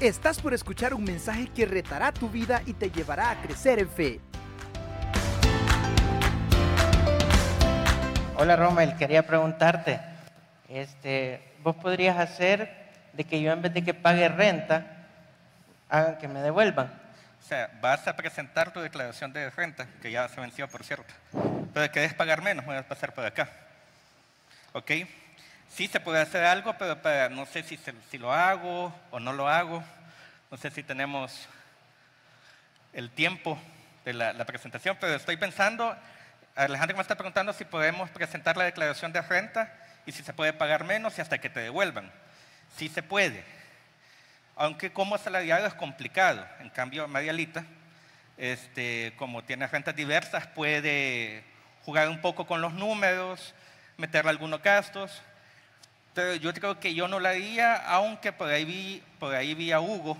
Estás por escuchar un mensaje que retará tu vida y te llevará a crecer en fe. Hola Romel, quería preguntarte, este, ¿vos podrías hacer de que yo en vez de que pague renta, hagan que me devuelvan? O sea, vas a presentar tu declaración de renta, que ya se venció, por cierto. Pero querés pagar menos, voy a pasar por acá. ¿Ok? Sí se puede hacer algo, pero no sé si, si lo hago o no lo hago. No sé si tenemos el tiempo de la, presentación, pero estoy pensando, Alejandro me está preguntando si podemos presentar la declaración de renta y si se puede pagar menos y hasta que te devuelvan. Sí se puede, aunque como asalariado es complicado. En cambio, Marialita, este, como tiene rentas diversas, puede jugar un poco con los números, meterle algunos gastos yo creo que yo no la haría, aunque por ahí vi, por ahí vi a Hugo,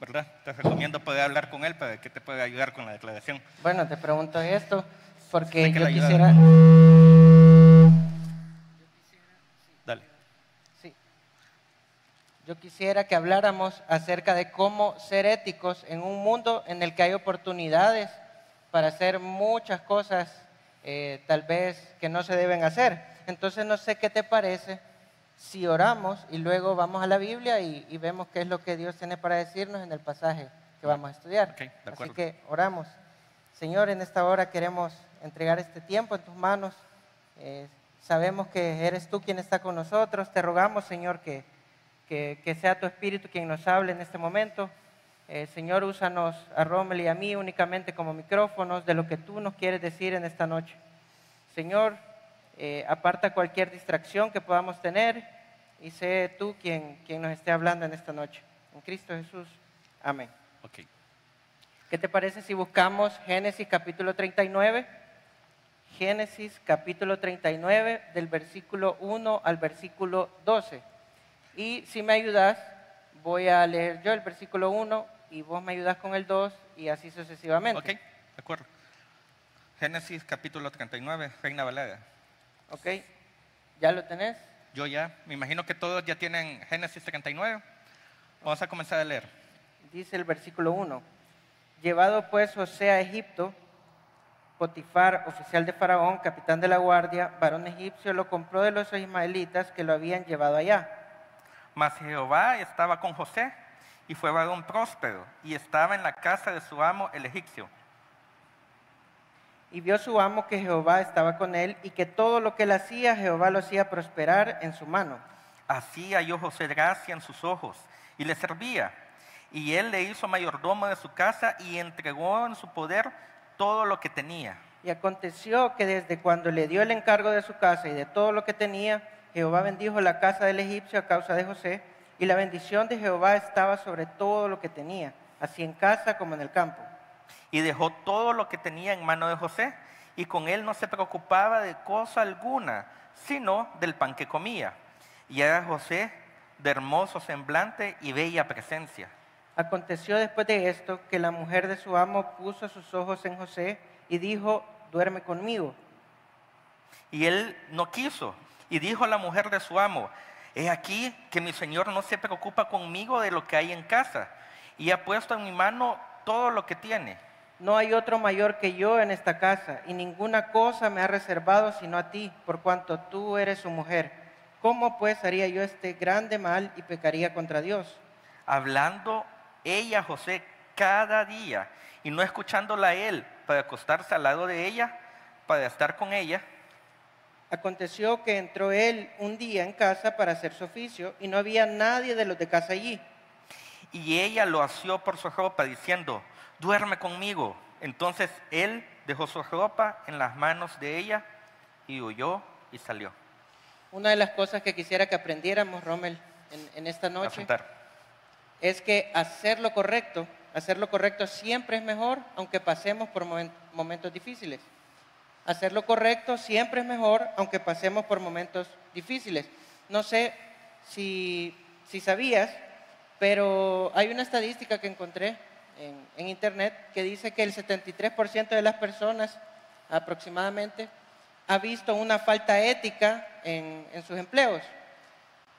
¿verdad? Te recomiendo poder hablar con él para que te pueda ayudar con la declaración. Bueno, te pregunto esto, porque yo quisiera... Dale. Sí. Yo quisiera que habláramos acerca de cómo ser éticos en un mundo en el que hay oportunidades para hacer muchas cosas eh, tal vez que no se deben hacer. Entonces no sé qué te parece si oramos y luego vamos a la Biblia y, vemos qué es lo que Dios tiene para decirnos en el pasaje que vamos a estudiar. Así que oramos. Señor, en esta hora queremos entregar este tiempo en tus manos. Eh, sabemos que eres tú quien está con nosotros. Te rogamos, Señor, que, que, sea tu Espíritu quien nos hable en este momento. Eh, Señor, úsanos a Rommel y a mí únicamente como micrófonos de lo que tú nos quieres decir en esta noche. Señor, eh, aparta cualquier distracción que podamos tener y sé tú quien, quien nos esté hablando en esta noche. En Cristo Jesús. Amén. Okay. ¿Qué te parece si buscamos Génesis capítulo 39? Génesis capítulo 39 del versículo 1 al versículo 12. Y si me ayudas, voy a leer yo el versículo 1 y vos me ayudas con el 2 y así sucesivamente. Ok, de acuerdo. Génesis capítulo 39, Reina Valera. Ok, ¿ya lo tenés? Yo ya, me imagino que todos ya tienen Génesis 39. Vamos a comenzar a leer. Dice el versículo 1, llevado pues José a Egipto, Potifar, oficial de Faraón, capitán de la guardia, varón egipcio, lo compró de los ismaelitas que lo habían llevado allá. Mas Jehová estaba con José y fue varón próspero y estaba en la casa de su amo el egipcio y vio su amo que Jehová estaba con él y que todo lo que él hacía, Jehová lo hacía prosperar en su mano. Así halló José gracia en sus ojos y le servía. Y él le hizo mayordomo de su casa y entregó en su poder todo lo que tenía. Y aconteció que desde cuando le dio el encargo de su casa y de todo lo que tenía, Jehová bendijo la casa del egipcio a causa de José, y la bendición de Jehová estaba sobre todo lo que tenía, así en casa como en el campo y dejó todo lo que tenía en mano de José y con él no se preocupaba de cosa alguna, sino del pan que comía. Y era José de hermoso semblante y bella presencia. Aconteció después de esto que la mujer de su amo puso sus ojos en José y dijo, duerme conmigo. Y él no quiso y dijo a la mujer de su amo, he aquí que mi señor no se preocupa conmigo de lo que hay en casa y ha puesto en mi mano todo lo que tiene no hay otro mayor que yo en esta casa, y ninguna cosa me ha reservado sino a ti, por cuanto tú eres su mujer. ¿Cómo pues haría yo este grande mal y pecaría contra Dios? Hablando ella, José, cada día, y no escuchándola a él para acostarse al lado de ella, para estar con ella. Aconteció que entró él un día en casa para hacer su oficio, y no había nadie de los de casa allí. Y ella lo asió por su ropa, diciendo, duerme conmigo. Entonces él dejó su ropa en las manos de ella y huyó y salió. Una de las cosas que quisiera que aprendiéramos, Rommel, en, esta noche, es que hacer lo correcto, hacer lo correcto siempre es mejor, aunque pasemos por momentos difíciles. Hacer lo correcto siempre es mejor, aunque pasemos por momentos difíciles. No sé si, si sabías, pero hay una estadística que encontré en, Internet que dice que el 73% de las personas aproximadamente ha visto una falta ética en, sus empleos.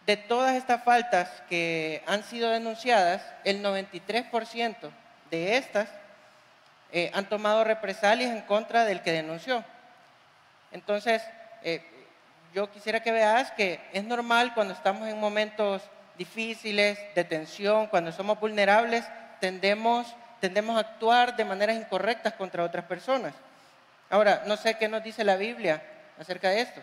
de todas estas faltas que han sido denunciadas, el 93% de estas eh, han tomado represalias en contra del que denunció. Entonces, eh, yo quisiera que veas que es normal cuando estamos en momentos difíciles, de tensión, cuando somos vulnerables, tendemos, tendemos a actuar de maneras incorrectas contra otras personas. Ahora, no sé qué nos dice la Biblia acerca de esto.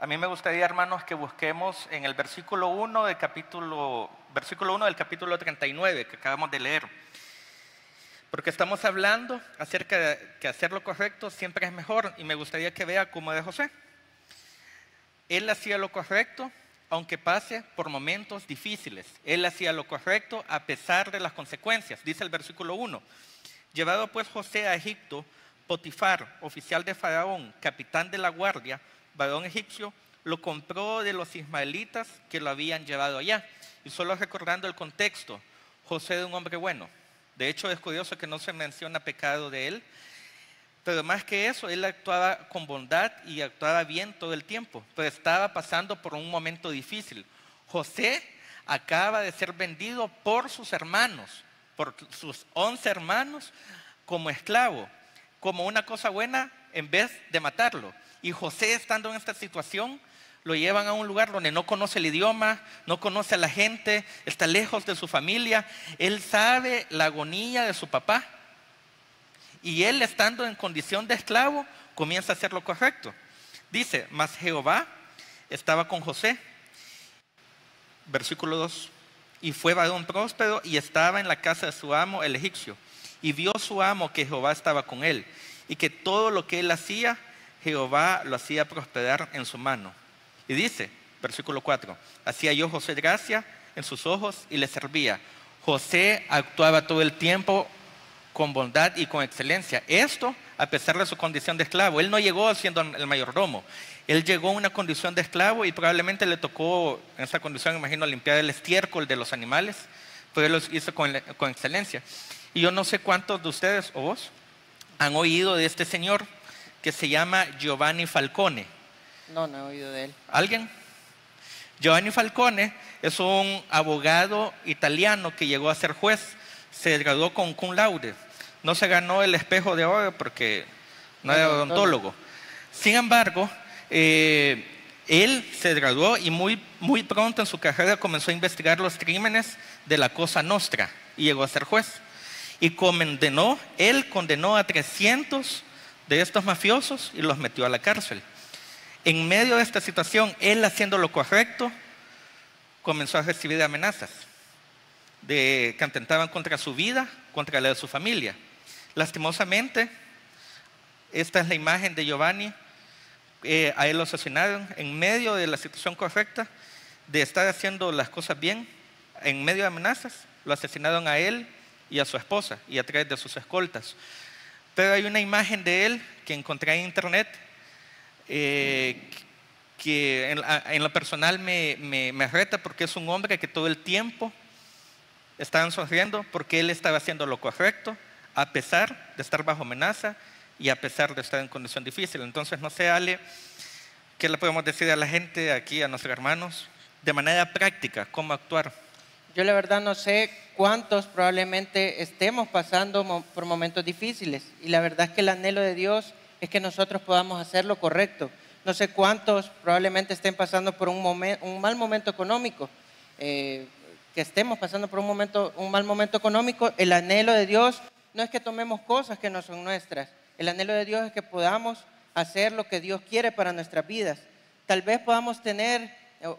A mí me gustaría, hermanos, que busquemos en el versículo 1 del capítulo, versículo 1 del capítulo 39 que acabamos de leer. Porque estamos hablando acerca de que hacer lo correcto siempre es mejor y me gustaría que vea cómo de José. Él hacía lo correcto aunque pase por momentos difíciles. Él hacía lo correcto a pesar de las consecuencias, dice el versículo 1. Llevado pues José a Egipto, Potifar, oficial de Faraón, capitán de la guardia, varón egipcio, lo compró de los ismaelitas que lo habían llevado allá. Y solo recordando el contexto, José era un hombre bueno. De hecho, es curioso que no se menciona pecado de él, pero más que eso, él actuaba con bondad y actuaba bien todo el tiempo, pero estaba pasando por un momento difícil. José acaba de ser vendido por sus hermanos, por sus once hermanos, como esclavo, como una cosa buena en vez de matarlo. Y José estando en esta situación, lo llevan a un lugar donde no conoce el idioma, no conoce a la gente, está lejos de su familia. Él sabe la agonía de su papá y él estando en condición de esclavo comienza a hacer lo correcto. Dice, mas Jehová estaba con José. Versículo 2. Y fue varón próspero y estaba en la casa de su amo el egipcio. Y vio su amo que Jehová estaba con él y que todo lo que él hacía, Jehová lo hacía prosperar en su mano. Y dice, versículo 4, hacía yo José gracia en sus ojos y le servía. José actuaba todo el tiempo con bondad y con excelencia. Esto a pesar de su condición de esclavo. Él no llegó siendo el mayordomo. Él llegó en una condición de esclavo y probablemente le tocó en esa condición, imagino, limpiar el estiércol de los animales, pero él lo hizo con, con excelencia. Y yo no sé cuántos de ustedes o vos han oído de este señor que se llama Giovanni Falcone. No, no he oído de él. ¿Alguien? Giovanni Falcone es un abogado italiano que llegó a ser juez. Se graduó con cum laude no se ganó el espejo de oro porque no era odontólogo. Sin embargo, eh, él se graduó y muy, muy pronto en su carrera comenzó a investigar los crímenes de la Cosa Nostra y llegó a ser juez. Y condenó, él condenó a 300 de estos mafiosos y los metió a la cárcel. En medio de esta situación, él haciendo lo correcto, comenzó a recibir amenazas de, que atentaban contra su vida, contra la de su familia. Lastimosamente, esta es la imagen de Giovanni. Eh, a él lo asesinaron en medio de la situación correcta, de estar haciendo las cosas bien, en medio de amenazas, lo asesinaron a él y a su esposa y a través de sus escoltas. Pero hay una imagen de él que encontré en internet eh, que en, lo personal me, me, reta porque es un hombre que todo el tiempo estaba sonriendo porque él estaba haciendo lo correcto, a pesar de estar bajo amenaza y a pesar de estar en condición difícil. Entonces, no sé, Ale, ¿qué le podemos decir a la gente aquí, a nuestros hermanos, de manera práctica, cómo actuar? Yo la verdad no sé cuántos probablemente estemos pasando por momentos difíciles y la verdad es que el anhelo de Dios es que nosotros podamos hacer lo correcto. No sé cuántos probablemente estén pasando por un, un mal momento económico, eh, que estemos pasando por un, momento, un mal momento económico. El anhelo de Dios no es que tomemos cosas que no son nuestras. El anhelo de Dios es que podamos hacer lo que Dios quiere para nuestras vidas. Tal vez podamos tener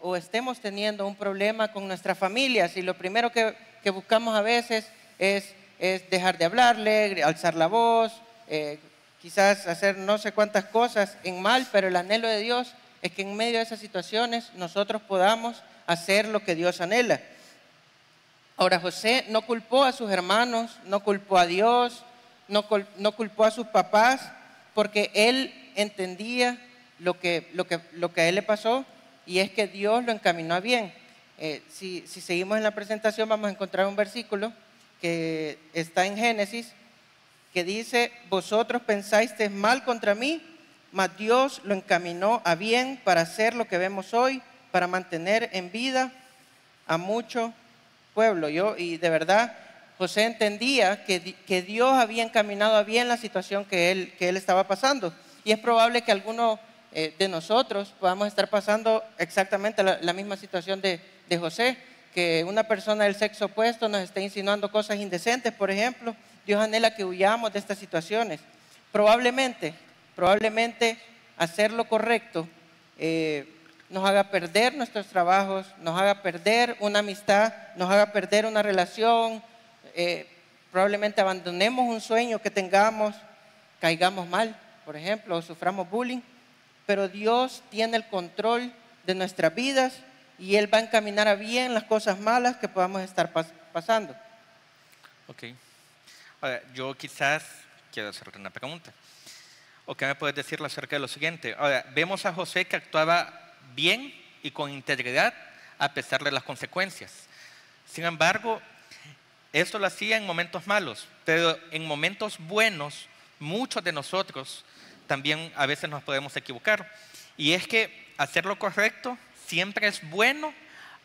o, estemos teniendo un problema con nuestras familias y lo primero que, buscamos a veces es, dejar de hablarle, alzar la voz, eh, quizás hacer no sé cuántas cosas en mal, pero el anhelo de Dios es que en medio de esas situaciones nosotros podamos hacer lo que Dios anhela. Ahora José no culpó a sus hermanos, no culpó a Dios, no, culpó a sus papás, porque él entendía lo que, a él le pasó y es que Dios lo encaminó a bien. Eh, si, si seguimos en la presentación vamos a encontrar un versículo que está en Génesis que dice, vosotros pensáis mal contra mí, mas Dios lo encaminó a bien para hacer lo que vemos hoy, para mantener en vida a mucho pueblo. Yo, y de verdad, José entendía que, que Dios había encaminado bien la situación que él, que él estaba pasando. Y es probable que algunos eh, de nosotros podamos estar pasando exactamente la, misma situación de, de José, que una persona del sexo opuesto nos esté insinuando cosas indecentes, por ejemplo. Dios anhela que huyamos de estas situaciones. Probablemente, probablemente hacer lo correcto eh, nos haga perder nuestros trabajos, nos haga perder una amistad, nos haga perder una relación, eh, probablemente abandonemos un sueño que tengamos, caigamos mal, por ejemplo, o suframos bullying, pero Dios tiene el control de nuestras vidas y Él va a encaminar a bien las cosas malas que podamos estar pasando. Ok. Ahora, yo quizás quiero hacerte una pregunta. ¿O qué me puedes decir acerca de lo siguiente? Ahora, vemos a José que actuaba bien y con integridad a pesar de las consecuencias. Sin embargo, esto lo hacía en momentos malos, pero en momentos buenos, muchos de nosotros también a veces nos podemos equivocar. Y es que hacer lo correcto siempre es bueno,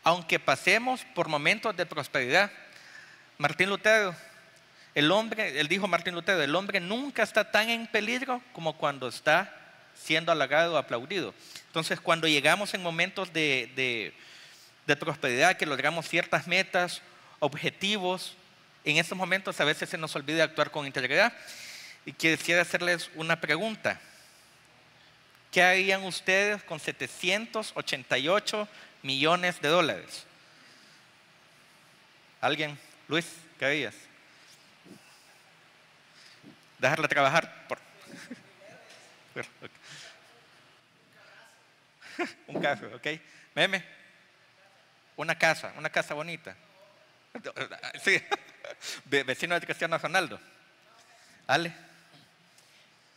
aunque pasemos por momentos de prosperidad. Martín Lutero, el hombre, él dijo Martín Lutero, el hombre nunca está tan en peligro como cuando está siendo halagado aplaudido. Entonces, cuando llegamos en momentos de, prosperidad, que logramos ciertas metas, objetivos, en esos momentos a veces se nos olvida actuar con integridad. Y quisiera hacerles una pregunta. ¿Qué harían ustedes con 788 millones de dólares? ¿Alguien? Luis, ¿qué harías? Dejarla trabajar por... un carro, ¿ok? Meme. Una casa, una casa bonita. Sí, vecino de Cristiano Ronaldo. ¿Ale?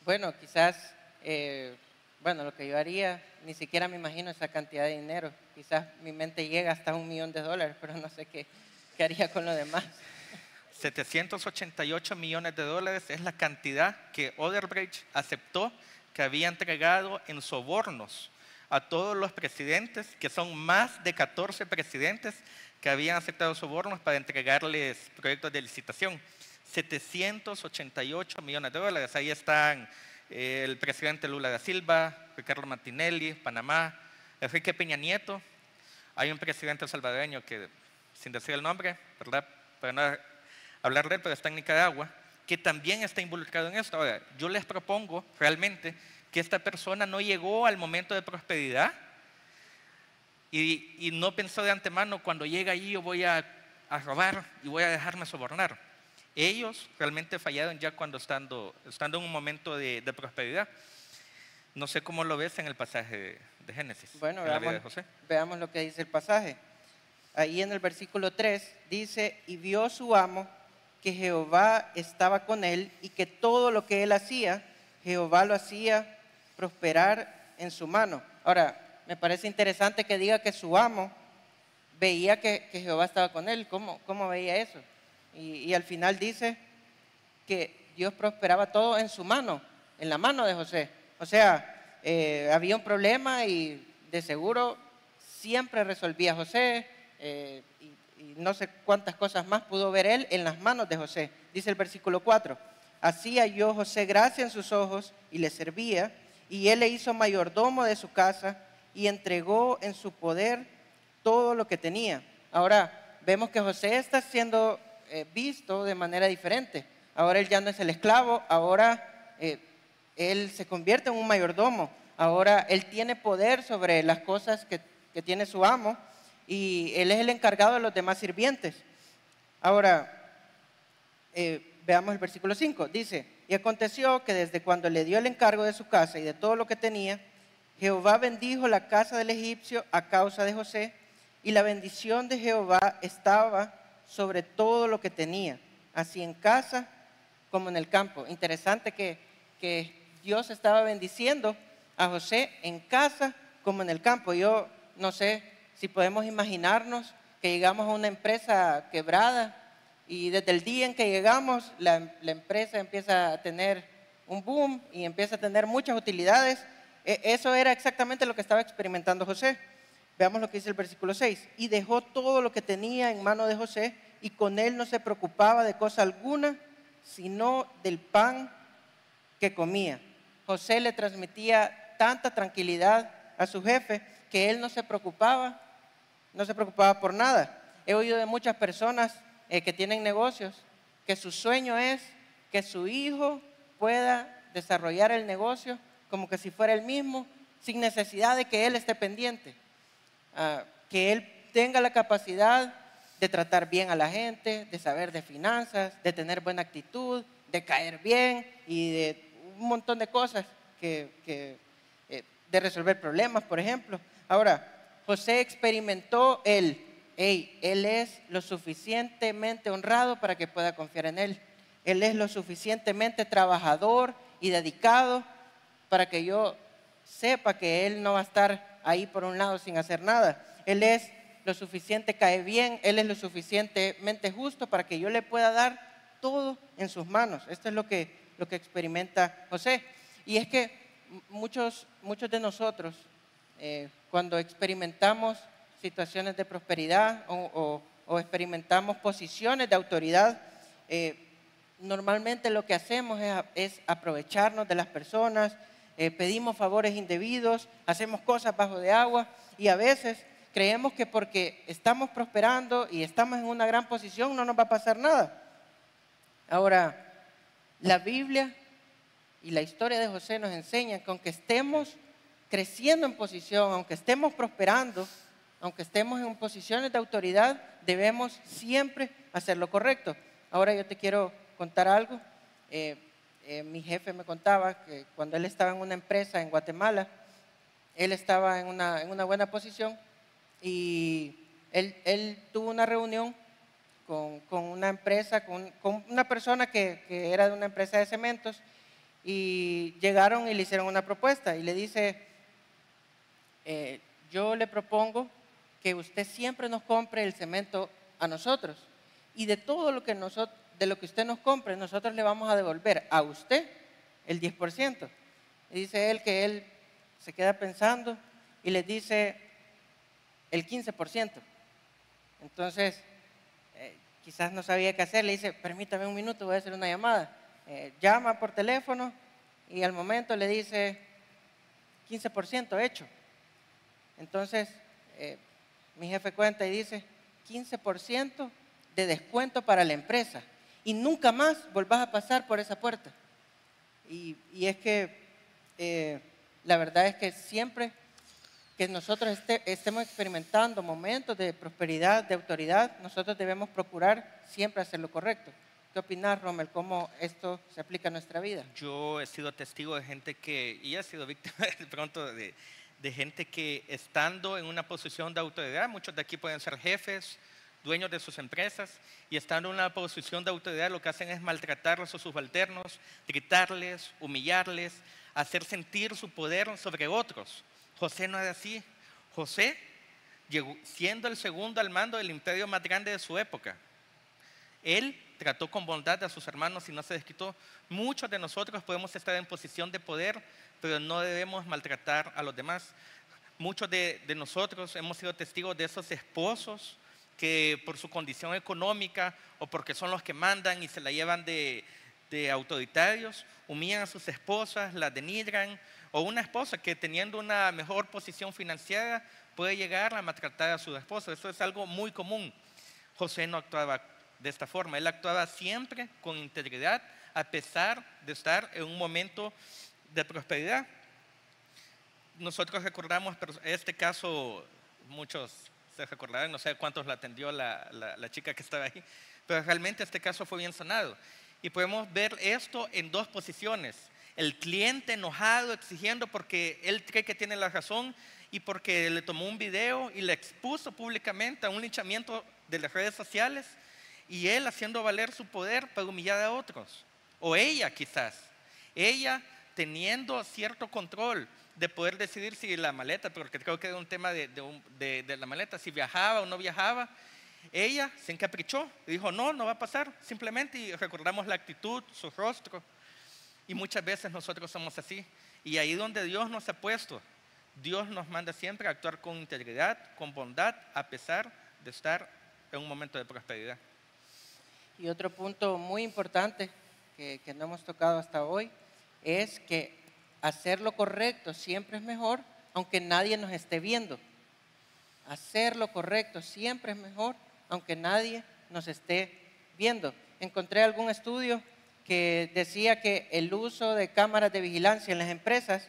Bueno, quizás, eh, bueno, lo que yo haría, ni siquiera me imagino esa cantidad de dinero. Quizás mi mente llega hasta un millón de dólares, pero no sé qué, qué haría con lo demás. 788 millones de dólares es la cantidad que Oderbrecht aceptó que había entregado en sobornos a todos los presidentes, que son más de 14 presidentes que habían aceptado sobornos para entregarles proyectos de licitación. 788 millones de dólares. Ahí están eh, el presidente Lula da Silva, Ricardo Martinelli, Panamá, Enrique Peña Nieto. Hay un presidente salvadoreño que, sin decir el nombre, ¿verdad? Para no hablar de él, pero está en Nicaragua que también está involucrado en esto. Ahora, yo les propongo realmente que esta persona no llegó al momento de prosperidad y, no pensó de antemano, cuando llega allí yo voy a, robar y voy a dejarme sobornar. Ellos realmente fallaron ya cuando estando, estando en un momento de, prosperidad. No sé cómo lo ves en el pasaje de, Génesis. Bueno, veamos, veamos lo que dice el pasaje. Ahí en el versículo 3 dice, y vio su amo que Jehová estaba con él y que todo lo que él hacía, Jehová lo hacía prosperar en su mano. Ahora, me parece interesante que diga que su amo veía que, Jehová estaba con él. ¿Cómo, cómo veía eso? Y, al final dice que Dios prosperaba todo en su mano, en la mano de José. O sea, eh, había un problema y de seguro siempre resolvía José. Eh, no sé cuántas cosas más pudo ver él en las manos de José. Dice el versículo 4, así halló José gracia en sus ojos y le servía, y él le hizo mayordomo de su casa y entregó en su poder todo lo que tenía. Ahora vemos que José está siendo eh, visto de manera diferente. Ahora él ya no es el esclavo, ahora eh, él se convierte en un mayordomo. Ahora él tiene poder sobre las cosas que, que tiene su amo y él es el encargado de los demás sirvientes. Ahora, eh, veamos el versículo 5. Dice, y aconteció que desde cuando le dio el encargo de su casa y de todo lo que tenía, Jehová bendijo la casa del egipcio a causa de José, y la bendición de Jehová estaba sobre todo lo que tenía, así en casa como en el campo. Interesante que, que Dios estaba bendiciendo a José en casa como en el campo. Yo no sé si podemos imaginarnos que llegamos a una empresa quebrada y desde el día en que llegamos la, empresa empieza a tener un boom y empieza a tener muchas utilidades. E, eso era exactamente lo que estaba experimentando José. Veamos lo que dice el versículo 6. Y dejó todo lo que tenía en mano de José y con él no se preocupaba de cosa alguna, sino del pan que comía. José le transmitía tanta tranquilidad a su jefe que él no se preocupaba, no se preocupaba por nada. He oído de muchas personas eh, que tienen negocios que su sueño es que su hijo pueda desarrollar el negocio como que si fuera el mismo, sin necesidad de que él esté pendiente. Ah, que él tenga la capacidad de tratar bien a la gente, de saber de finanzas, de tener buena actitud, de caer bien y de un montón de cosas que, eh, de resolver problemas, por ejemplo. Ahora, José experimentó él, él es lo suficientemente honrado para que pueda confiar en él. Él es lo suficientemente trabajador y dedicado para que yo sepa que él no va a estar ahí por un lado sin hacer nada. Él es lo suficiente, cae bien, Él es lo suficientemente justo para que yo le pueda dar todo en sus manos. Esto es lo que, lo que experimenta José. Y es que muchos, muchos de nosotros, eh, cuando experimentamos situaciones de prosperidad o, experimentamos posiciones de autoridad, eh, normalmente lo que hacemos es, aprovecharnos de las personas, eh, pedimos favores indebidos, hacemos cosas bajo de agua y a veces creemos que porque estamos prosperando y estamos en una gran posición no nos va a pasar nada. Ahora, la Biblia y la historia de José nos enseñan que aunque estemos creciendo en posición, aunque estemos prosperando, aunque estemos en posiciones de autoridad, debemos siempre hacer lo correcto. Ahora yo te quiero contar algo. Eh, eh, mi jefe me contaba que cuando él estaba en una empresa en Guatemala, él estaba en una, en una buena posición y él, tuvo una reunión con, una empresa, con, una persona que, era de una empresa de cementos y llegaron y le hicieron una propuesta y le dice, eh, yo le propongo que usted siempre nos compre el cemento a nosotros y de todo lo que nosotros, de lo que usted nos compre, nosotros le vamos a devolver a usted el 10%. Y dice él que él se queda pensando y le dice, el 15%. Entonces, eh, quizás no sabía qué hacer, le dice, permítame un minuto, voy a hacer una llamada. Eh, llama por teléfono y al momento le dice 15% hecho. Entonces, eh, mi jefe cuenta y dice 15% de descuento para la empresa y nunca más volvás a pasar por esa puerta. Y, y es que la verdad es que siempre que nosotros este, estemos experimentando momentos de prosperidad, de autoridad, nosotros debemos procurar siempre hacer lo correcto. ¿Qué opinas, Rommel? ¿Cómo esto se aplica a nuestra vida? Yo he sido testigo de gente que, y he sido víctima de pronto de, de gente que estando en una posición de autoridad, muchos de aquí pueden ser jefes, dueños de sus empresas, y estando en una posición de autoridad, lo que hacen es maltratar a sus subalternos, gritarles, humillarles, hacer sentir su poder sobre otros. José no es así. José, siendo el segundo al mando del imperio más grande de su época, él trató con bondad a sus hermanos y no se desquitó. Muchos de nosotros podemos estar en posición de poder, pero no debemos maltratar a los demás. Muchos de, nosotros hemos sido testigos de esos esposos que por su condición económica o porque son los que mandan y se la llevan de, de autoritarios, humillan a sus esposas, las denigran, o una esposa que teniendo una mejor posición financiera puede llegar a maltratar a su esposa. Eso es algo muy común. José no actuaba de esta forma, él actuaba siempre con integridad a pesar de estar en un momento de prosperidad. Nosotros recordamos este caso, muchos se recordarán, no sé cuántos la atendió la, la chica que estaba ahí, pero realmente este caso fue bien sanado. Y podemos ver esto en dos posiciones el cliente enojado, exigiendo porque él cree que tiene la razón y porque le tomó un video y le expuso públicamente a un linchamiento de las redes sociales y él haciendo valer su poder para humillar a otros. O ella quizás, ella teniendo cierto control de poder decidir si la maleta, porque creo que era un tema de, la maleta, si viajaba o no viajaba, ella se encaprichó y dijo, no, no va a pasar, simplemente, y recordamos la actitud, su rostro. Y muchas veces nosotros somos así. Y ahí donde Dios nos ha puesto, Dios nos manda siempre a actuar con integridad, con bondad, a pesar de estar en un momento de prosperidad. Y otro punto muy importante que, no hemos tocado hasta hoy es que hacer lo correcto siempre es mejor, aunque nadie nos esté viendo. Hacer lo correcto siempre es mejor, aunque nadie nos esté viendo. Encontré algún estudio que decía que el uso de cámaras de vigilancia en las empresas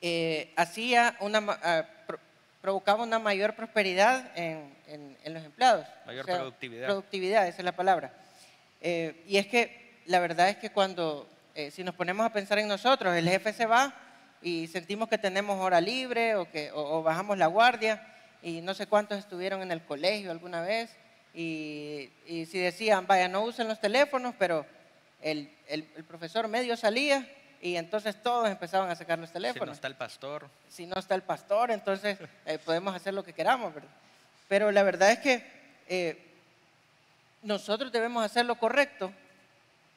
eh, hacía una, ah, provocaba una mayor prosperidad en, en- en los empleados. Mayor productividad. Productividad, esa es la palabra. Eh, y es que la verdad es que cuando, eh, si nos ponemos a pensar en nosotros, el jefe se va y sentimos que tenemos hora libre o, que, o, o bajamos la guardia y no sé cuántos estuvieron en el colegio alguna vez y, y si decían, vaya, no usen los teléfonos, pero el, el- el profesor medio salía y entonces todos empezaban a sacar los Si no teléfonos está el pastor, si no está el pastor, entonces eh, podemos hacer lo que queramos, ¿verdad? Pero la verdad es que eh, nosotros debemos hacer lo correcto,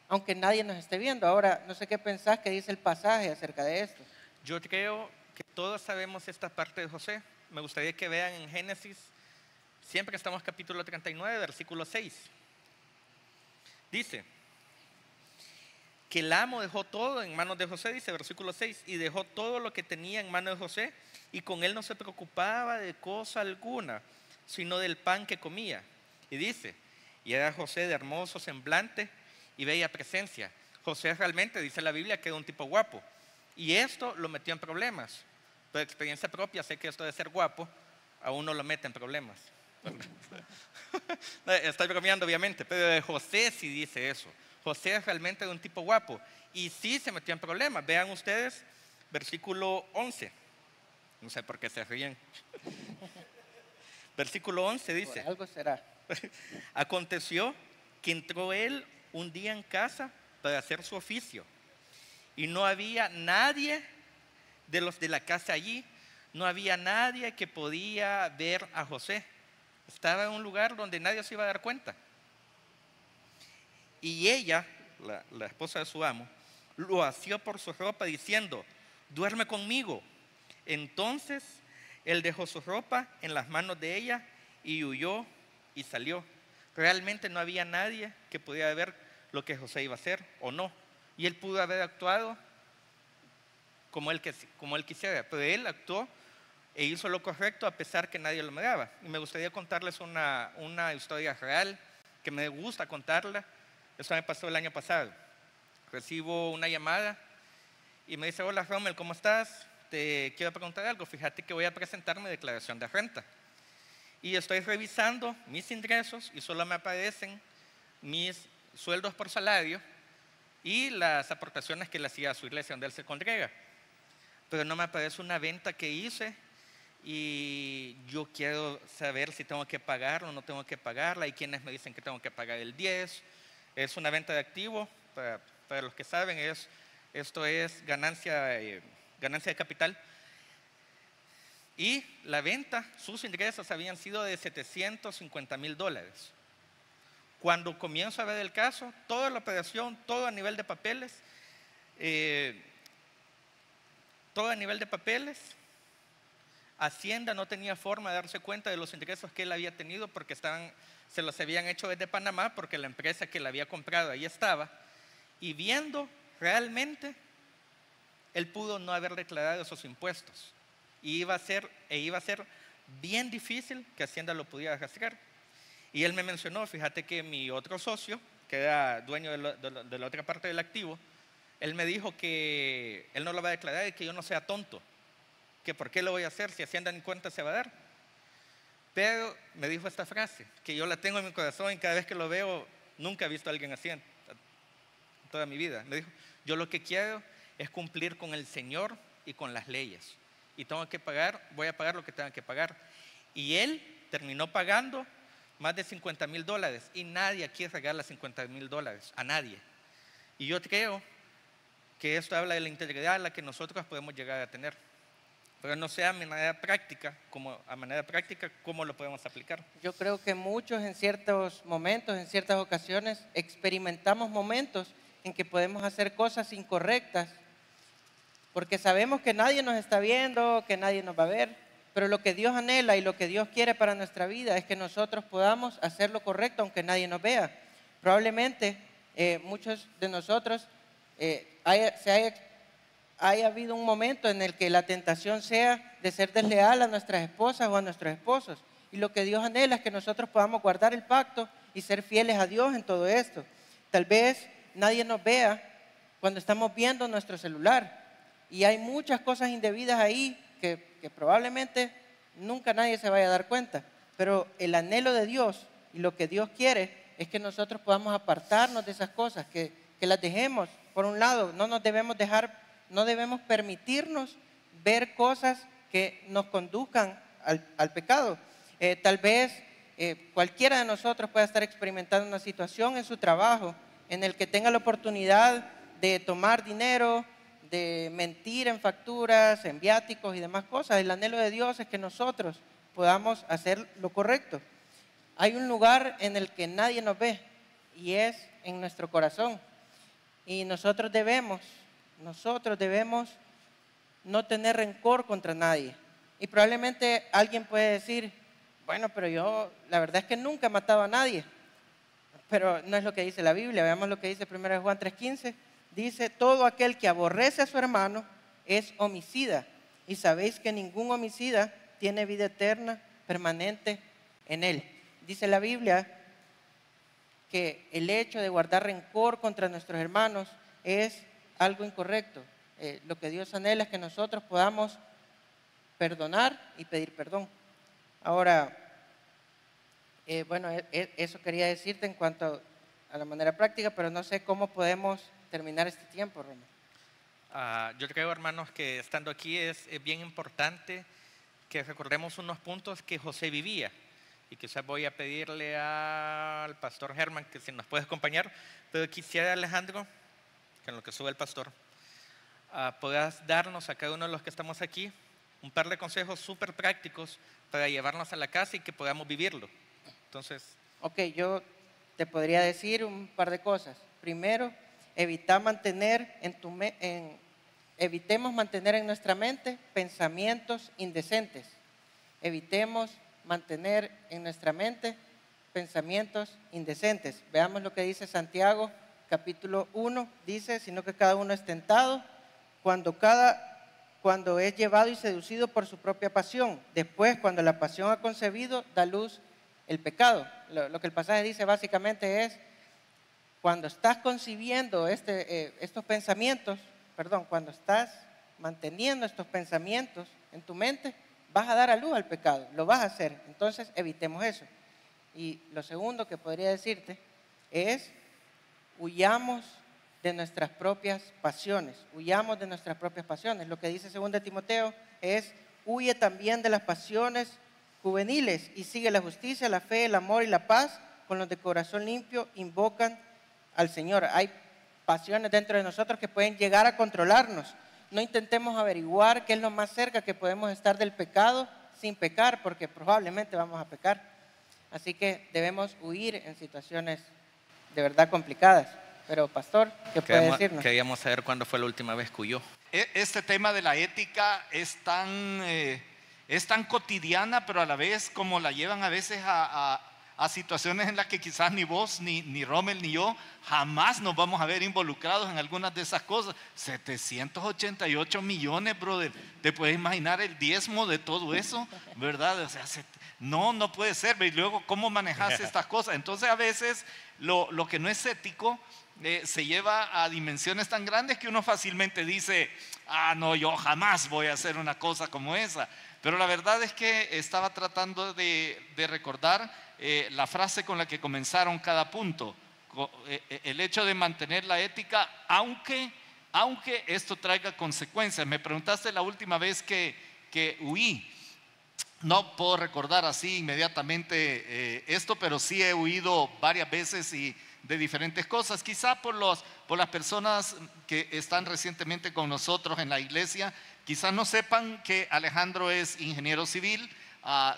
aunque nadie nos esté viendo. Ahora, no sé qué pensás que dice el pasaje acerca de esto. yo creo que todos sabemos esta parte de José. Me gustaría que vean en Génesis, siempre estamos capítulo 39, versículo 6. Dice, que el amo dejó todo en manos de José, dice versículo 6, y dejó todo lo que tenía en manos de José, y con él no se preocupaba de cosa alguna, sino del pan que comía. Y dice, y era José de hermoso semblante y bella presencia. José realmente, dice la Biblia, que era un tipo guapo. Y esto lo metió en problemas. Por experiencia propia, sé que esto de ser guapo a uno lo mete en problemas. Estoy bromeando, obviamente, pero José sí dice eso. José es realmente un tipo guapo. Y sí se metió en problemas. Vean ustedes, versículo 11. No sé por qué se ríen. Versículo 11 dice. Por algo será. Aconteció que entró él un día en casa para hacer su oficio y no había nadie de los de la casa allí, no había nadie que podía ver a José. Estaba en un lugar donde nadie se iba a dar cuenta. Y ella, la, esposa de su amo, lo asió por su ropa diciendo, duerme conmigo. Entonces él dejó su ropa en las manos de ella y huyó y salió. Realmente no había nadie que pudiera ver lo que José iba a hacer o no. Y él pudo haber actuado como él, como él quisiera, pero él actuó e hizo lo correcto a pesar que nadie lo miraba. Y me gustaría contarles una, una historia real que me gusta contarla. Eso me pasó el año pasado. Recibo una llamada y me dice, hola Rommel, ¿cómo estás? Te quiero preguntar algo. Fíjate que voy a presentar mi declaración de renta. Y estoy revisando mis ingresos y solo me aparecen mis sueldos por salario y las aportaciones que le hacía a su iglesia donde él se congrega. Pero no me aparece una venta que hice y yo quiero saber si tengo que pagarla o no tengo que pagarla. Hay quienes me dicen que tengo que pagar el 10. Es una venta de activo, para, los que saben, es, esto es ganancia, eh, ganancia de capital. Y la venta, sus ingresos habían sido de 750 mil dólares. Cuando comienzo a ver el caso, toda la operación, todo a nivel de papeles, eh, todo a nivel de papeles, Hacienda no tenía forma de darse cuenta de los ingresos que él había tenido porque estaban, se los habían hecho desde Panamá porque la empresa que la había comprado ahí estaba. Y viendo realmente, él pudo no haber declarado esos impuestos. Y iba a ser, e iba a ser bien difícil que Hacienda lo pudiera rastrear. Y él me mencionó, fíjate que mi otro socio, que era dueño de, de la otra parte del activo, él me dijo que él no lo va a declarar y que yo no sea tonto, que por qué lo voy a hacer si Hacienda ni cuenta se va a dar. Pero me dijo esta frase, que yo la tengo en mi corazón y cada vez que lo veo, nunca he visto a alguien así en toda mi vida. Me dijo, yo lo que quiero es cumplir con el Señor y con las leyes. Y tengo que pagar, voy a pagar lo que tenga que pagar. Y él terminó pagando más de 50 mil dólares y nadie aquí regala 50 mil dólares, a nadie. Y yo creo que esto habla de la integridad a la que nosotros podemos llegar a tener. Pero no sé a manera práctica, como, a manera práctica, cómo lo podemos aplicar. Yo creo que muchos en ciertos momentos, en ciertas ocasiones, experimentamos momentos en que podemos hacer cosas incorrectas porque sabemos que nadie nos está viendo, que nadie nos va a ver, pero lo que Dios anhela y lo que Dios quiere para nuestra vida es que nosotros podamos hacer lo correcto aunque nadie nos vea. Probablemente eh, muchos de nosotros eh, se haya, haya habido un momento en el que la tentación sea de ser desleal a nuestras esposas o a nuestros esposos. Y lo que Dios anhela es que nosotros podamos guardar el pacto y ser fieles a Dios en todo esto. Tal vez nadie nos vea cuando estamos viendo nuestro celular. Y hay muchas cosas indebidas ahí que, probablemente nunca nadie se vaya a dar cuenta. Pero el anhelo de Dios y lo que Dios quiere es que nosotros podamos apartarnos de esas cosas, que, las dejemos por un lado. No nos debemos dejar, no debemos permitirnos ver cosas que nos conduzcan al, pecado. Eh, tal vez eh, cualquiera de nosotros pueda estar experimentando una situación en su trabajo en el que tenga la oportunidad de tomar dinero, de mentir en facturas, en viáticos y demás cosas. El anhelo de Dios es que nosotros podamos hacer lo correcto. Hay un lugar en el que nadie nos ve y es en nuestro corazón. Y nosotros debemos, nosotros debemos no tener rencor contra nadie. Y probablemente alguien puede decir, bueno, pero yo la verdad es que nunca he matado a nadie. Pero no es lo que dice la Biblia. Veamos lo que dice 1 Juan 3:15 dice, todo aquel que aborrece a su hermano es homicida. Y sabéis que ningún homicida tiene vida eterna permanente en él. Dice la Biblia que el hecho de guardar rencor contra nuestros hermanos es algo incorrecto. Eh, lo que Dios anhela es que nosotros podamos perdonar y pedir perdón. Ahora, eh, bueno, e, e, eso quería decirte en cuanto a la manera práctica, pero no sé cómo podemos terminar este tiempo, Roma? Ah, yo creo, hermanos, que estando aquí es, bien importante que recordemos unos puntos que José vivía. Y quizás voy a pedirle al pastor Germán que si nos puede acompañar, pero quisiera, Alejandro, en lo que sube el pastor, uh, puedas darnos a cada uno de los que estamos aquí un par de consejos súper prácticos para llevarnos a la casa y que podamos vivirlo. Entonces. Ok, yo te podría decir un par de cosas. Primero, Evita mantener en tu en, evitemos mantener en nuestra mente pensamientos indecentes. Evitemos mantener en nuestra mente pensamientos indecentes. Veamos lo que dice Santiago, capítulo 1, dice, sino que cada uno es tentado cuando, cada, cuando es llevado y seducido por su propia pasión. Después, cuando la pasión ha concebido, da luz el pecado. lo que el pasaje dice básicamente es, cuando estás concibiendo este, eh, estos pensamientos, perdón, cuando estás manteniendo estos pensamientos en tu mente, vas a dar a luz al pecado, lo vas a hacer. Entonces, evitemos eso. Y lo segundo que podría decirte es, huyamos de nuestras propias pasiones, huyamos de nuestras propias pasiones. Lo que dice 2 Timoteo es, huye también de las pasiones juveniles y sigue la justicia, la fe, el amor y la paz, con los de corazón limpio invocan al Señor. Hay pasiones dentro de nosotros que pueden llegar a controlarnos. No intentemos averiguar qué es lo más cerca que podemos estar del pecado sin pecar, porque probablemente vamos a pecar. Así que debemos huir en situaciones de verdad complicadas. Pero, pastor, ¿qué puede decirnos? Queríamos saber cuándo fue la última vez que huyó. E, este tema de la ética es tan, eh, es tan cotidiana, pero a la vez como la llevan a veces a a situaciones en las que quizás ni vos, ni, ni Rommel, ni yo jamás nos vamos a ver involucrados en algunas de esas cosas. 788 millones, brother. ¿Te puedes imaginar el diezmo de todo eso? ¿Verdad? O sea, no, no puede ser. Y luego, ¿cómo manejas estas cosas? Entonces, a veces lo, lo que no es ético eh, se lleva a dimensiones tan grandes que uno fácilmente dice, ah, no, yo jamás voy a hacer una cosa como esa. Pero la verdad es que estaba tratando de, de recordar eh, la frase con la que comenzaron cada punto, eh, el hecho de mantener la ética, aunque, aunque esto traiga consecuencias. Me preguntaste la última vez que, que huí. No puedo recordar así inmediatamente esto, pero sí he huido varias veces y de diferentes cosas. Quizá por, los, por las personas que están recientemente con nosotros en la iglesia, quizás no sepan que Alejandro es ingeniero civil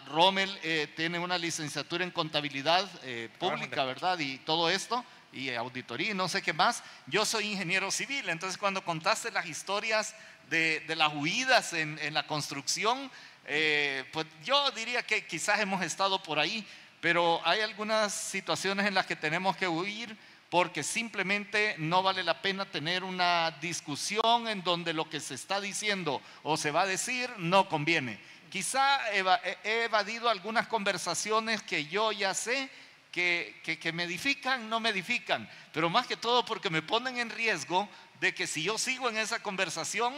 Rommel eh, tiene una licenciatura en contabilidad eh, pública, ¿verdad? Y todo esto, y auditoría y no sé qué más. Yo soy ingeniero civil, entonces cuando contaste las historias de, de las huidas en, en la construcción, eh, pues yo diría que quizás hemos estado por ahí, pero hay algunas situaciones en las que tenemos que huir porque simplemente no vale la pena tener una discusión en donde lo que se está diciendo o se va a decir no conviene. Quizá he evadido algunas conversaciones que yo ya sé que, que, me edifican, no me edifican, pero más que todo porque me ponen en riesgo de que si yo sigo en esa conversación,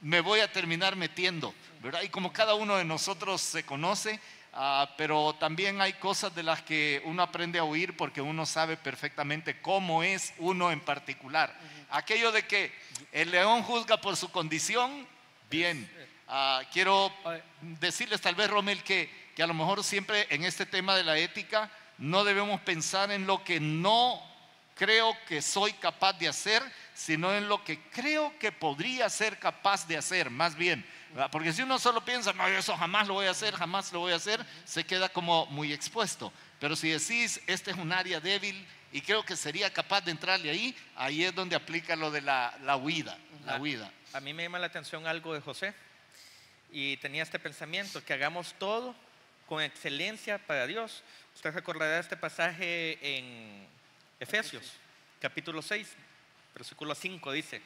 me voy a terminar metiendo, ¿verdad? Y como cada uno de nosotros se conoce, Ah, pero también hay cosas de las que uno aprende a huir porque uno sabe perfectamente cómo es uno en particular. Aquello de que el león juzga por su condición, bien. Ah, quiero decirles tal vez, Rommel, que, que a lo mejor siempre en este tema de la ética no debemos pensar en lo que no creo que soy capaz de hacer, sino en lo que creo que podría ser capaz de hacer, más bien. Porque si uno solo piensa, no, eso jamás lo voy a hacer, jamás lo voy a hacer, se queda como muy expuesto. Pero si decís, este es un área débil y creo que sería capaz de entrarle ahí, ahí es donde aplica lo de la, la huida. La huida. A mí me llama la atención algo de José y tenía este pensamiento, que hagamos todo con excelencia para Dios. Usted recordará este pasaje en Efesios, capítulo 6, versículo 5, dice,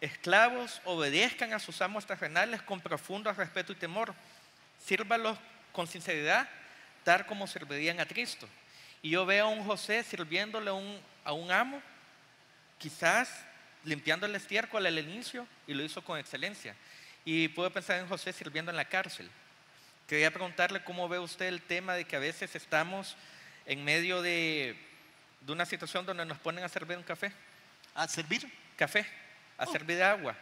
Esclavos, obedezcan a sus amos terrenales con profundo respeto y temor. Sírvalos con sinceridad, tal como servirían a Cristo. Y yo veo a un José sirviéndole a un, amo, quizás limpiando el estiércol al inicio, y lo hizo con excelencia. Y puedo pensar en José sirviendo en la cárcel. Quería preguntarle cómo ve usted el tema de que a veces estamos en medio de, de una situación donde nos ponen a servir un café. ¿A servir? Café a servir agua,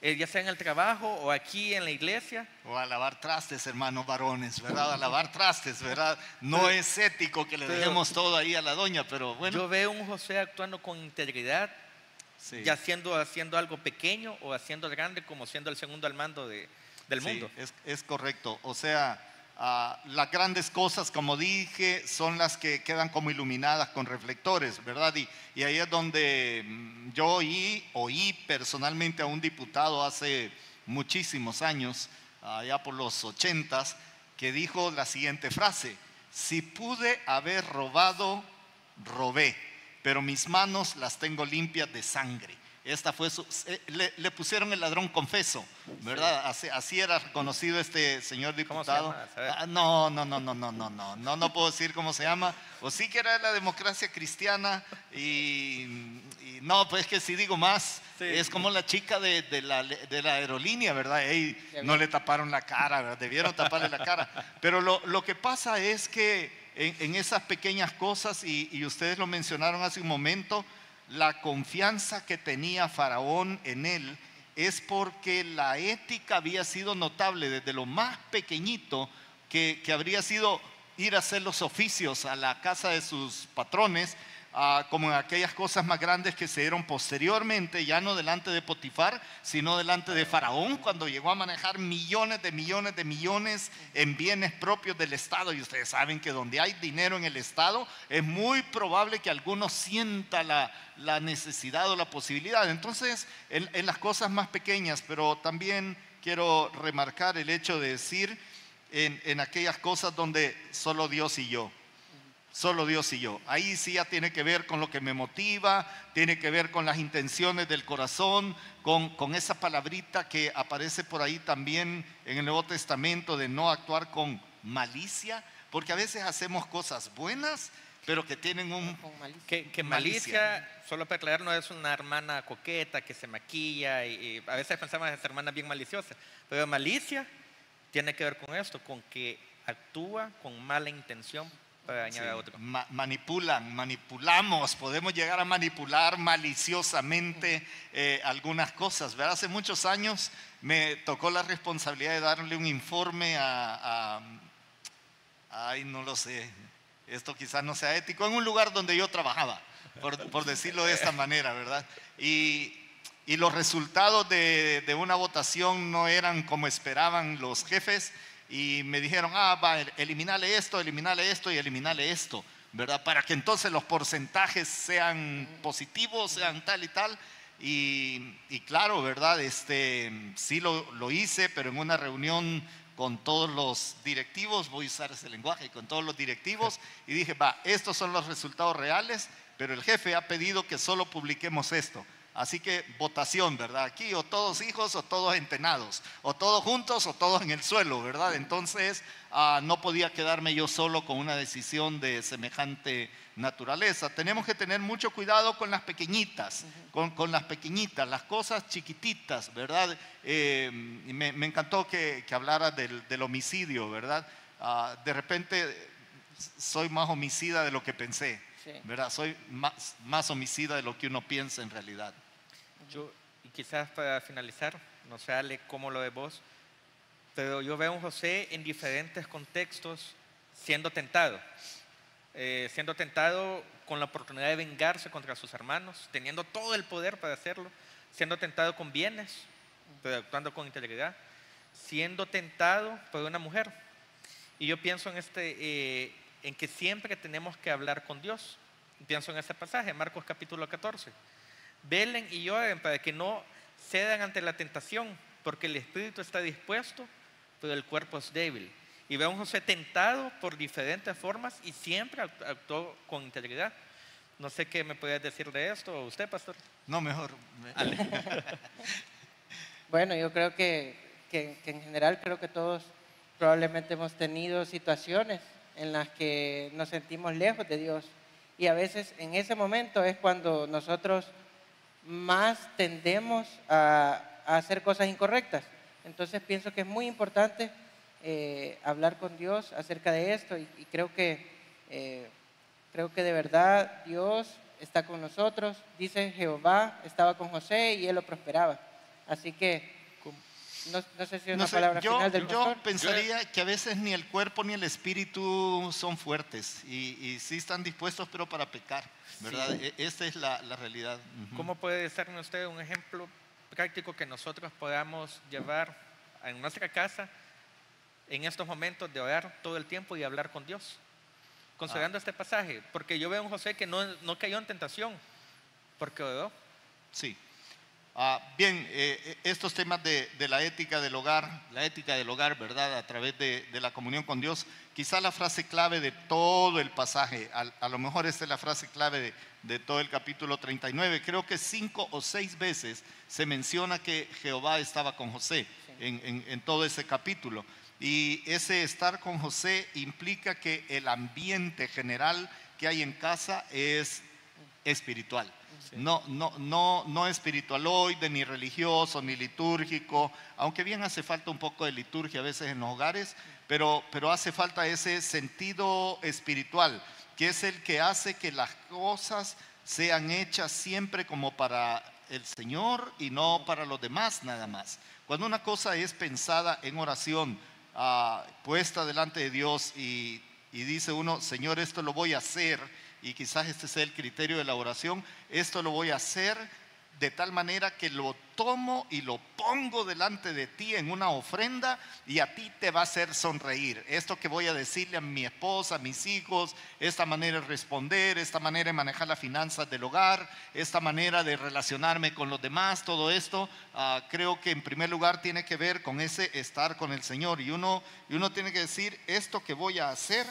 eh, ya sea en el trabajo o aquí en la iglesia. O a lavar trastes, hermanos varones, ¿verdad? A lavar trastes, ¿verdad? No es ético que le dejemos todo ahí a la doña, pero bueno. Yo veo un José actuando con integridad, ya siendo, haciendo algo pequeño o haciendo grande, como siendo el segundo al mando de, del mundo. Es, es correcto. O sea, Ah, las grandes cosas, como dije, son las que quedan como iluminadas con reflectores, ¿verdad? Y, ahí es donde mm, yo oí, oí personalmente a un diputado hace muchísimos años, allá por los ochentas, que dijo la siguiente frase, si pude haber robado, robé, pero mis manos las tengo limpias de sangre. Esta fue su, le, le, pusieron el ladrón confeso, ¿verdad? Así, así, era reconocido este señor diputado. Ah, no, no, no, no, no, no, no, no, no puedo decir cómo se llama. O sí que era la democracia cristiana y, y no, pues que si digo más, es como la chica de, de, la, de la, aerolínea, ¿verdad? no le taparon la cara, ¿verdad? Debieron taparle la cara. Pero lo, lo que pasa es que en, en esas pequeñas cosas, y, y ustedes lo mencionaron hace un momento, la confianza que tenía Faraón en él es porque la ética había sido notable desde lo más pequeñito que, que habría sido ir a hacer los oficios a la casa de sus patrones Como en aquellas cosas más grandes que se dieron posteriormente, ya no delante de Potifar, sino delante de Faraón, cuando llegó a manejar millones de millones de millones en bienes propios del Estado. Y ustedes saben que donde hay dinero en el Estado, es muy probable que alguno sienta la, necesidad o la posibilidad. Entonces, en, en las cosas más pequeñas, pero también quiero remarcar el hecho de decir en, en aquellas cosas donde solo Dios y yo. Solo Dios y yo. Ahí sí ya tiene que ver con lo que me motiva, tiene que ver con las intenciones del corazón, con, con esa palabrita que aparece por ahí también en el Nuevo Testamento de no actuar con malicia, porque a veces hacemos cosas buenas, pero que tienen un... Que, que malicia, solo para aclarar, no es una hermana coqueta que se maquilla y, a veces pensamos que es hermana bien maliciosa, pero malicia tiene que ver con esto, con que actúa con mala intención manipulan, manipulamos, podemos llegar a manipular maliciosamente eh, algunas cosas. ¿verdad? Hace muchos años me tocó la responsabilidad de darle un informe a, ay, no lo sé, esto quizás no sea ético, en un lugar donde yo trabajaba, por, decirlo de esta manera, ¿verdad? Y, y los resultados de, de una votación no eran como esperaban los jefes y me dijeron, ah, va, eliminale esto, eliminale esto y eliminale esto, ¿verdad? Para que entonces los porcentajes sean positivos, sean tal y tal. Y, y claro, ¿verdad? Este, sí lo, lo hice, pero en una reunión con todos los directivos, voy a usar ese lenguaje, con todos los directivos, y dije, va, estos son los resultados reales, pero el jefe ha pedido que solo publiquemos esto. Así que votación, ¿verdad? Aquí o todos hijos o todos entenados, o todos juntos o todos en el suelo, ¿verdad? Entonces ah, no podía quedarme yo solo con una decisión de semejante naturaleza. Tenemos que tener mucho cuidado con las pequeñitas, con, con las pequeñitas, las cosas chiquititas, ¿verdad? Eh, me, me, encantó que, que hablara del, del, homicidio, ¿verdad? Ah, de repente soy más homicida de lo que pensé. Sí. ¿verdad? Soy más, más, homicida de lo que uno piensa en realidad. Yo, y quizás para finalizar, no sé, Ale, cómo lo de vos, pero yo veo a un José en diferentes contextos siendo tentado. Eh, siendo tentado con la oportunidad de vengarse contra sus hermanos, teniendo todo el poder para hacerlo, siendo tentado con bienes, pero actuando con integridad, siendo tentado por una mujer. Y yo pienso en este, eh, en que siempre tenemos que hablar con Dios. Pienso en este pasaje, Marcos capítulo 14. Velen y lloren para que no cedan ante la tentación, porque el espíritu está dispuesto, pero el cuerpo es débil. Y veo a un José tentado por diferentes formas y siempre actuó con integridad. No sé qué me puede decir de esto, ¿O usted, pastor. No, mejor. bueno, yo creo que, que, que en general creo que todos probablemente hemos tenido situaciones en las que nos sentimos lejos de Dios. Y a veces en ese momento es cuando nosotros más tendemos a, hacer cosas incorrectas. Entonces pienso que es muy importante eh, hablar con Dios acerca de esto y, y creo, que, eh, creo que de verdad Dios está con nosotros. Dice Jehová estaba con José y él lo prosperaba. Así que no, no, sé si es una sé, palabra yo, final del Yo pensaría que a veces ni el cuerpo ni el espíritu son fuertes y, y sí están dispuestos, pero para pecar, ¿verdad? Sí. Esta es la, la realidad. Uh -huh. ¿Cómo puede ser usted un ejemplo práctico que nosotros podamos llevar en nuestra casa en estos momentos de orar todo el tiempo y hablar con Dios? Considerando ah. este pasaje, porque yo veo a un José que no, no cayó en tentación, porque oró. Sí. Ah, bien, eh, estos temas de, de, la ética del hogar, la ética del hogar, ¿verdad? A través de, de, la comunión con Dios, quizá la frase clave de todo el pasaje, a, a lo mejor esta es la frase clave de, todo el capítulo 39, creo que cinco o seis veces se menciona que Jehová estaba con José sí. en, en, en todo ese capítulo. Y ese estar con José implica que el ambiente general que hay en casa es espiritual. Sí. No, no, no, no espiritualoide, ni religioso, ni litúrgico, aunque bien hace falta un poco de liturgia a veces en los hogares, pero, pero hace falta ese sentido espiritual, que es el que hace que las cosas sean hechas siempre como para el Señor y no para los demás nada más. Cuando una cosa es pensada en oración, uh, puesta delante de Dios y, y dice uno, Señor, esto lo voy a hacer, y quizás este sea el criterio de la oración, esto lo voy a hacer de tal manera que lo tomo y lo pongo delante de ti en una ofrenda y a ti te va a hacer sonreír. Esto que voy a decirle a mi esposa, a mis hijos, esta manera de responder, esta manera de manejar las finanzas del hogar, esta manera de relacionarme con los demás, todo esto, uh, creo que en primer lugar tiene que ver con ese estar con el Señor y uno, y uno tiene que decir, esto que voy a hacer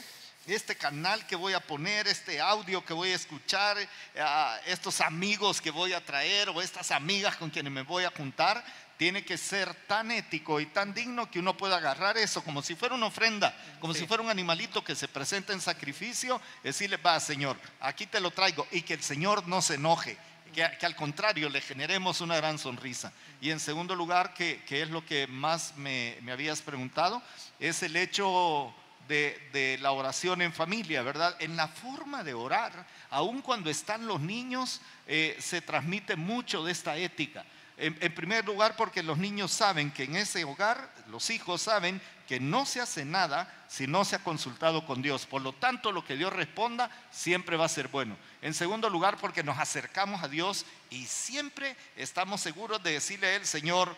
este canal que voy a poner, este audio que voy a escuchar, uh, estos amigos que voy a traer o estas amigas con quienes me voy a juntar, tiene que ser tan ético y tan digno que uno pueda agarrar eso como si fuera una ofrenda, como sí. si fuera un animalito que se presenta en sacrificio, decirle, va Señor, aquí te lo traigo y que el Señor no se enoje. Que, que, al contrario le generemos una gran sonrisa. Y en segundo lugar, que, que es lo que más me, me habías preguntado, es el hecho de, la oración en familia, ¿verdad? En la forma de orar, aun cuando están los niños, eh, se transmite mucho de esta ética. En, en, primer lugar, porque los niños saben que en ese hogar, los hijos saben que no se hace nada si no se ha consultado con Dios. Por lo tanto, lo que Dios responda siempre va a ser bueno. En segundo lugar, porque nos acercamos a Dios y siempre estamos seguros de decirle a Él, Señor,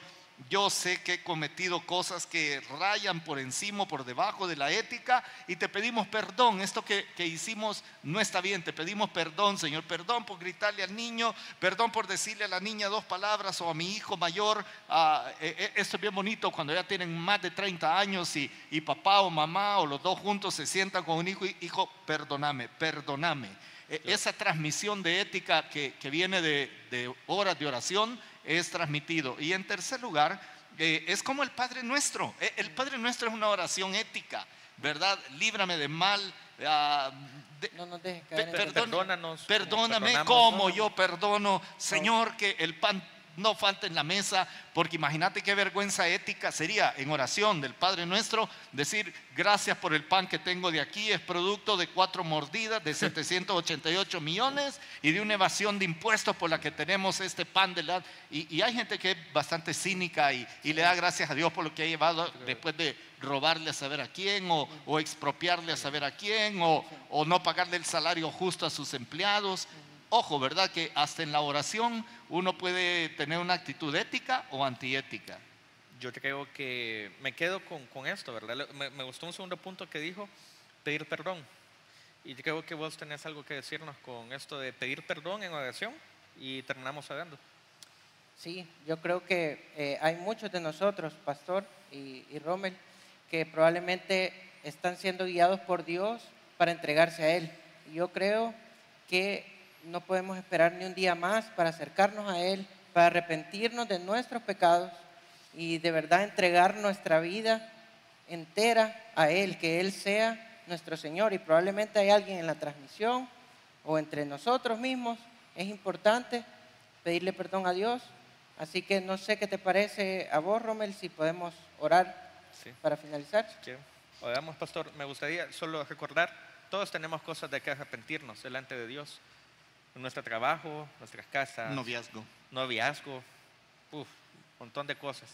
yo sé que he cometido cosas que rayan por encima, por debajo de la ética y te pedimos perdón. Esto que, que hicimos no está bien, te pedimos perdón, Señor. Perdón por gritarle al niño, perdón por decirle a la niña dos palabras o a mi hijo mayor. ah, eh, eh, esto es bien bonito cuando ya tienen más de 30 años y, y papá o mamá o los dos juntos se sientan con un hijo y hijo, perdóname, perdóname. E- Esa transmisión de ética que, que viene de, de horas de oración es transmitido. Y en tercer lugar, eh, es como el Padre Nuestro. Eh, El Padre Nuestro es una oración ética, ¿verdad? Líbrame de mal. de- No nos dejes caer en perdón- Perdónanos. como Perdóname como yo perdono, Señor, que el pan no falte en la mesa, porque imagínate qué vergüenza ética sería en oración del Padre nuestro decir gracias por el pan que tengo de aquí, es producto de cuatro mordidas de 788 millones y de una evasión de impuestos por la que tenemos este pan de la... Y, y hay gente que es bastante cínica y, y le da gracias a Dios por lo que ha llevado después de robarle a saber a quién o, o expropiarle a saber a quién o, o no pagarle el salario justo a sus empleados. Ojo, ¿verdad? Que hasta en la oración uno puede tener una actitud ética o antiética. Yo creo que me quedo con, con esto, ¿verdad? Me, me gustó un segundo punto que dijo, pedir perdón. Y yo creo que vos tenés algo que decirnos con esto de pedir perdón en oración y terminamos hablando. Sí, yo creo que eh, hay muchos de nosotros, Pastor y, y Rommel, que probablemente están siendo guiados por Dios para entregarse a Él. Yo creo que no podemos esperar ni un día más para acercarnos a Él, para arrepentirnos de nuestros pecados y de verdad entregar nuestra vida entera a Él, que Él sea nuestro Señor. Y probablemente hay alguien en la transmisión o entre nosotros mismos. Es importante pedirle perdón a Dios. Así que no sé qué te parece a vos, Rommel, si podemos orar Sí. para finalizar. Quiero. Oramos, pastor. Me gustaría solo recordar, todos tenemos cosas de que arrepentirnos delante de Dios. En nuestro trabajo, nuestras casas, Noviazgo. noviazgo, uf, un montón de cosas.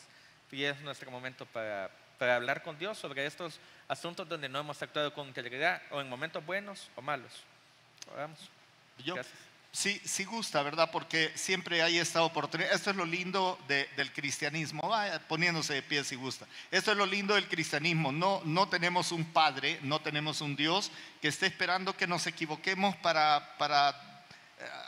Y es nuestro momento para, para hablar con Dios sobre estos asuntos donde no hemos actuado con integridad, o en momentos buenos o malos. Oramos. Yo, Gracias. sí, sí gusta, ¿verdad? Porque siempre hay esta oportunidad. Esto es lo lindo de- del cristianismo. Vaya poniéndose de pie si gusta. Esto es lo lindo del cristianismo. No, no tenemos un padre, no tenemos un Dios que esté esperando que nos equivoquemos para, para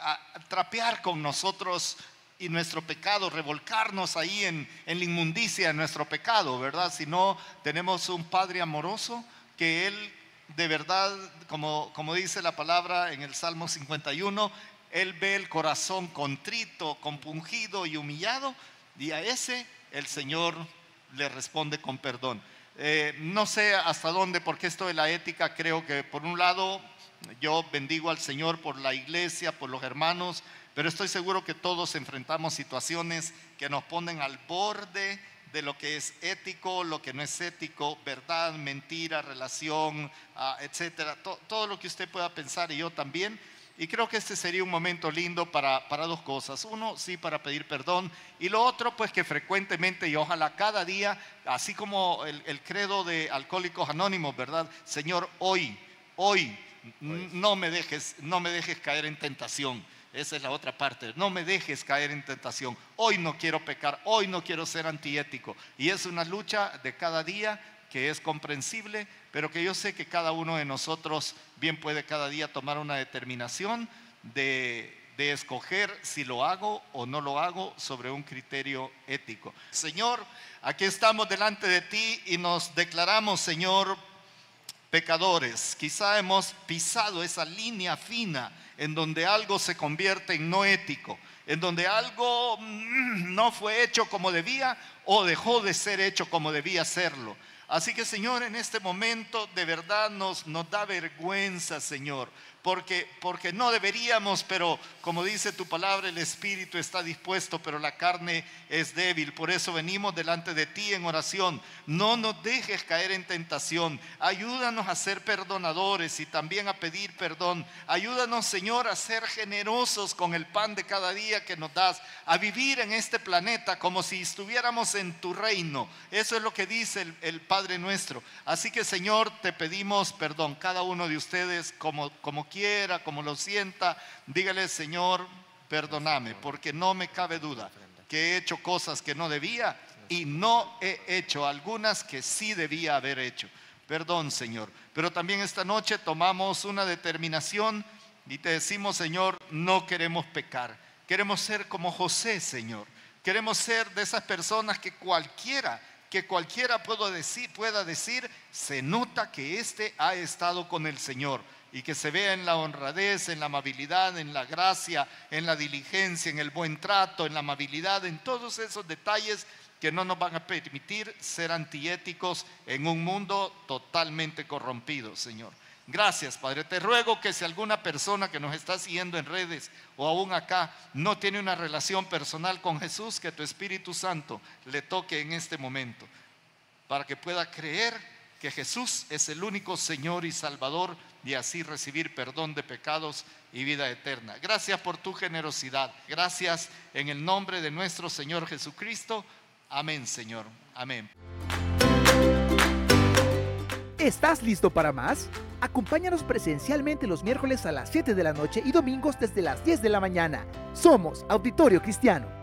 a- trapear con nosotros y nuestro pecado, revolcarnos ahí en, la inmundicia de nuestro pecado, ¿verdad? Sino tenemos un Padre amoroso que Él de verdad, como, como dice la palabra en el Salmo 51, Él ve el corazón contrito, compungido y humillado, y a ese el Señor le responde con perdón. Eh, no sé hasta dónde, porque esto de la ética creo que por un lado yo bendigo al Señor por la iglesia, por los hermanos, pero estoy seguro que todos enfrentamos situaciones que nos ponen al borde de lo que es ético, lo que no es ético, verdad, mentira, relación, ah, etcétera, To- todo lo que usted pueda pensar y yo también. Y creo que este sería un momento lindo para, para dos cosas. Uno, sí, para pedir perdón. Y lo otro, pues que frecuentemente y ojalá cada día, así como el, el credo de Alcohólicos Anónimos, ¿verdad? Señor, hoy, hoy, no me dejes, no me dejes caer en tentación. Esa es la otra parte. No me dejes caer en tentación. Hoy no quiero pecar, hoy no quiero ser antiético. Y es una lucha de cada día que es comprensible, pero que yo sé que cada uno de nosotros bien puede cada día tomar una determinación de, de escoger si lo hago o no lo hago sobre un criterio ético. Señor, aquí estamos delante de ti y nos declaramos, Señor, pecadores. Quizá hemos pisado esa línea fina en donde algo se convierte en no ético, en donde algo mm, no fue hecho como debía o dejó de ser hecho como debía serlo. Así que Señor, en este momento de verdad nos, nos da vergüenza, Señor, porque, porque no deberíamos, pero como dice tu palabra, el espíritu está dispuesto, pero la carne es débil. Por eso venimos delante de ti en oración. No nos dejes caer en tentación. Ayúdanos a ser perdonadores y también a pedir perdón. Ayúdanos, Señor, a ser generosos con el pan de cada día que nos das, a vivir en este planeta como si estuviéramos en tu reino. Eso es lo que dice el, el Padre nuestro. Así que, Señor, te pedimos perdón. Cada uno de ustedes, como, como quiera, como lo sienta, dígale, Señor, perdóname, porque no me cabe duda que he hecho cosas que no debía y no he hecho algunas que sí debía haber hecho. Perdón, Señor. Pero también esta noche tomamos una determinación y te decimos, Señor, no queremos pecar. Queremos ser como José, Señor. Queremos ser de esas personas que cualquiera, que cualquiera pueda decir, se nota que éste ha estado con el Señor y que se vea en la honradez, en la amabilidad, en la gracia, en la diligencia, en el buen trato, en la amabilidad, en todos esos detalles que no nos van a permitir ser antiéticos en un mundo totalmente corrompido, Señor. Gracias, Padre. Te ruego que si alguna persona que nos está siguiendo en redes o aún acá no tiene una relación personal con Jesús, que tu Espíritu Santo le toque en este momento, para que pueda creer que Jesús es el único Señor y Salvador y así recibir perdón de pecados y vida eterna. Gracias por tu generosidad. Gracias en el nombre de nuestro Señor Jesucristo. Amén, Señor. Amén. ¿Estás listo para más? Acompáñanos presencialmente los miércoles a las 7 de la noche y domingos desde las 10 de la mañana. Somos Auditorio Cristiano.